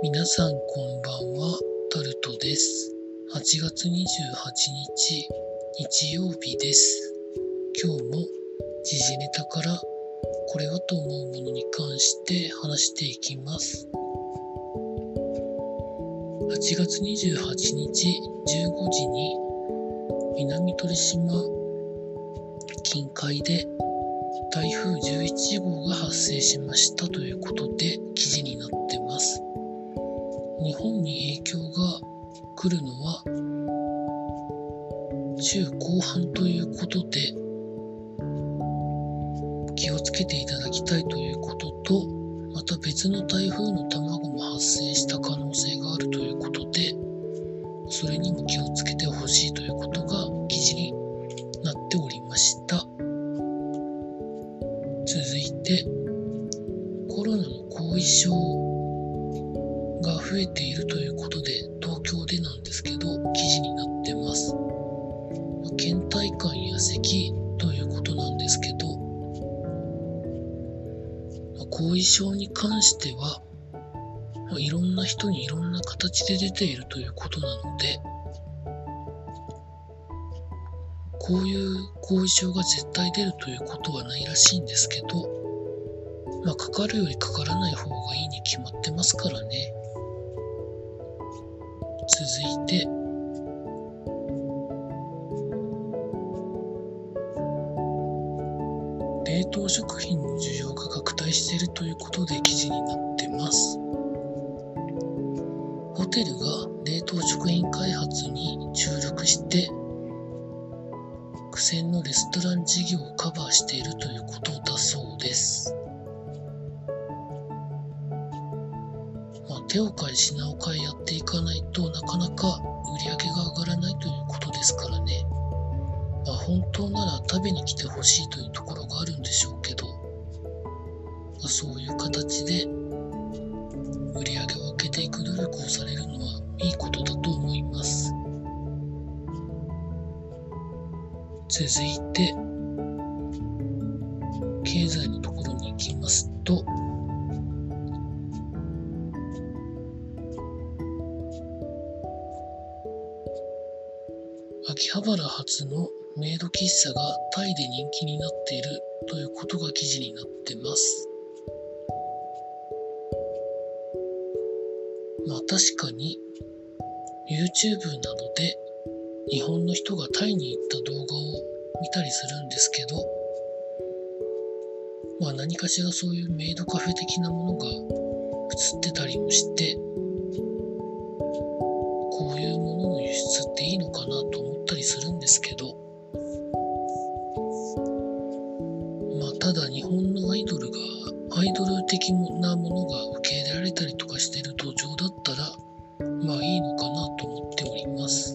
皆さんこんばんは、タルトです。8月28日、日曜日です。今日も時事ネタからこれはと思うものに関して話していきます。8月28日15時に南鳥島近海で台風11号が発生しましたということで記事になってます。日本に影響が来るのは週後半ということで気をつけていただきたいということとまた別の台風の卵も発生した可能性があるということ後遺症に関してはいろんな人にいろんな形で出ているということなのでこういう後遺症が絶対出るということはないらしいんですけどまあかかるよりかからない方がいいに決まってますからね。続いて冷凍食品の需要が拡大しているということで記事になってます。ホテルが冷凍食品開発に注力して苦戦のレストラン事業をカバーしているということだそうです。まあ、手を変え品を変えやっていかないとなかなか売り上げが上がらないということですからね、本当なら食べに来てほしいというところがあるんでしょうけど、まあ、そういう形で売り上げを上げていく努力をされるのはいいことだと思います。続いて経済のところに行きますと秋葉原発のメイド喫茶がタイで人気になっているということが記事になってます。まあ確かに YouTube などで日本の人がタイに行った動画を見たりするんですけど、まあ何かしらそういうメイドカフェ的なものが映ってたりもして、こういうものの輸出っていいのかなと思ったりするんですけど、ただ日本のアイドルが、アイドル的なものが受け入れられたりとかしてる土壌だったら、まあいいのかなと思っております。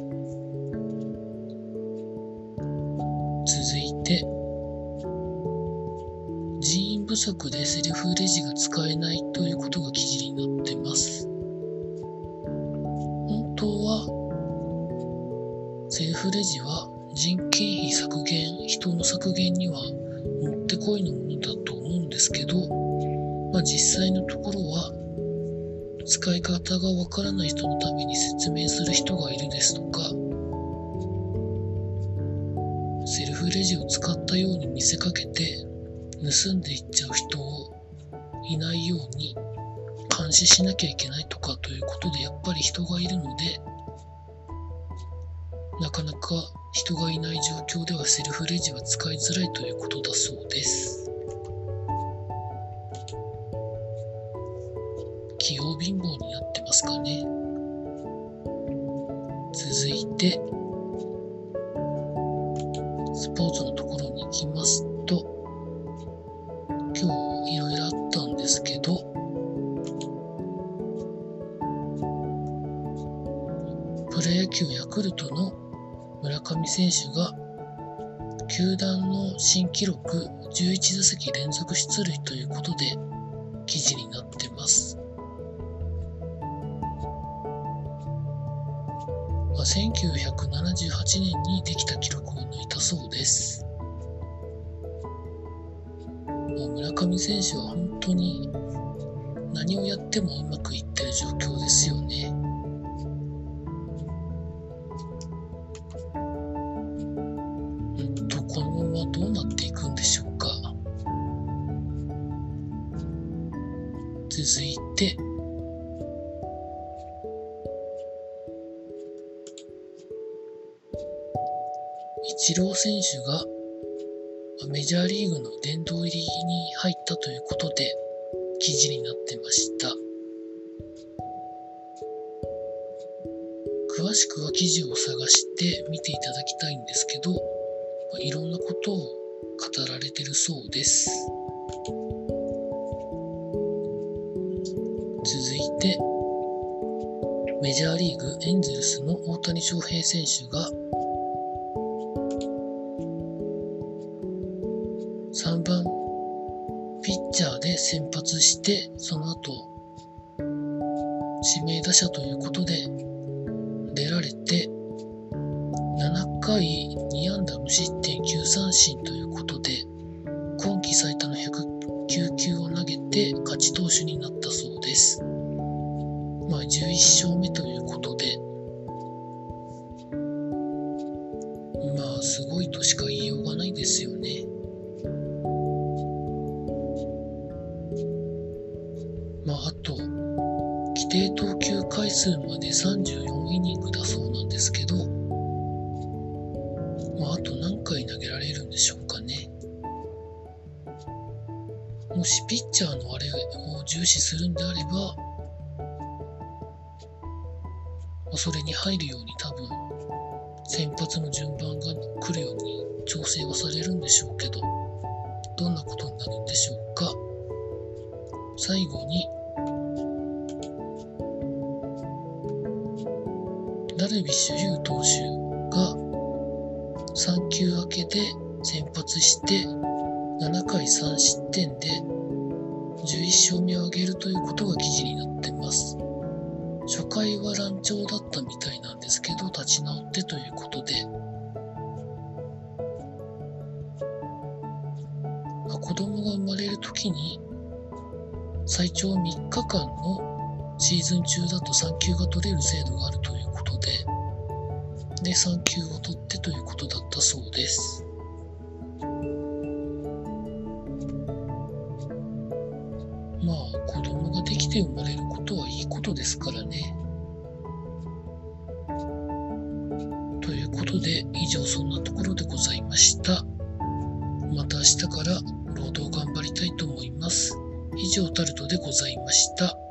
続いて、人員不足でセルフレジが使えないということが記事になってます。本当はセルフレジは人件費削減人の削減にはてこいのものだと思うんですけど、まあ、実際のところは使い方がわからない人のために説明する人がいるですとかセルフレジを使ったように見せかけて盗んでいっちゃう人をいないように監視しなきゃいけないとかということでやっぱり人がいるのでなかなか人がいない状況ではセルフレジは使いづらいということだそうです。器用貧乏になってますかね。続いてスポーツのところに行きますと今日いろいろあったんですけどプロ野球ヤクルトの村上選手が球団の新記録11打席連続出塁ということで記事になってます。まあ、1978年にできた記録を抜いたそうです。まあ村上選手は本当に何をやってもうまくいってる状況ですよね。チロー選手がメジャーリーグの殿堂入りに入ったということで記事になってました。詳しくは記事を探して見ていただきたいんですけど、いろんなことを語られてるそうです。続いて、メジャーリーグエンゼルスの大谷翔平選手が発して、その後、指名打者ということで出られて、7回2安打無失点9三振ということで、今季最多の109球を投げて勝ち投手になったそうです。まあ、11勝目ということ定投球回数まで34イニングだそうなんですけど、まあ、あと何回投げられるんでしょうかね。もしピッチャーのあれを重視するんであれば、それに入るように多分、先発の順番が来るように調整はされるんでしょうけど、どんなことになるんでしょうか。最後に、3球明けで先発して7回3失点で11勝目を挙げるということが記事になってます。初回は乱調だったみたいなんですけど立ち直ってということで、まあ、子供が生まれる時に最長3日間のシーズン中だと3球が取れる制度があるということで、で、3球を取っです。まあ、子供ができて生まれることはいいことですからね。ということで、以上そんなところでございました。また明日から労働頑張りたいと思います。以上タルトでございました。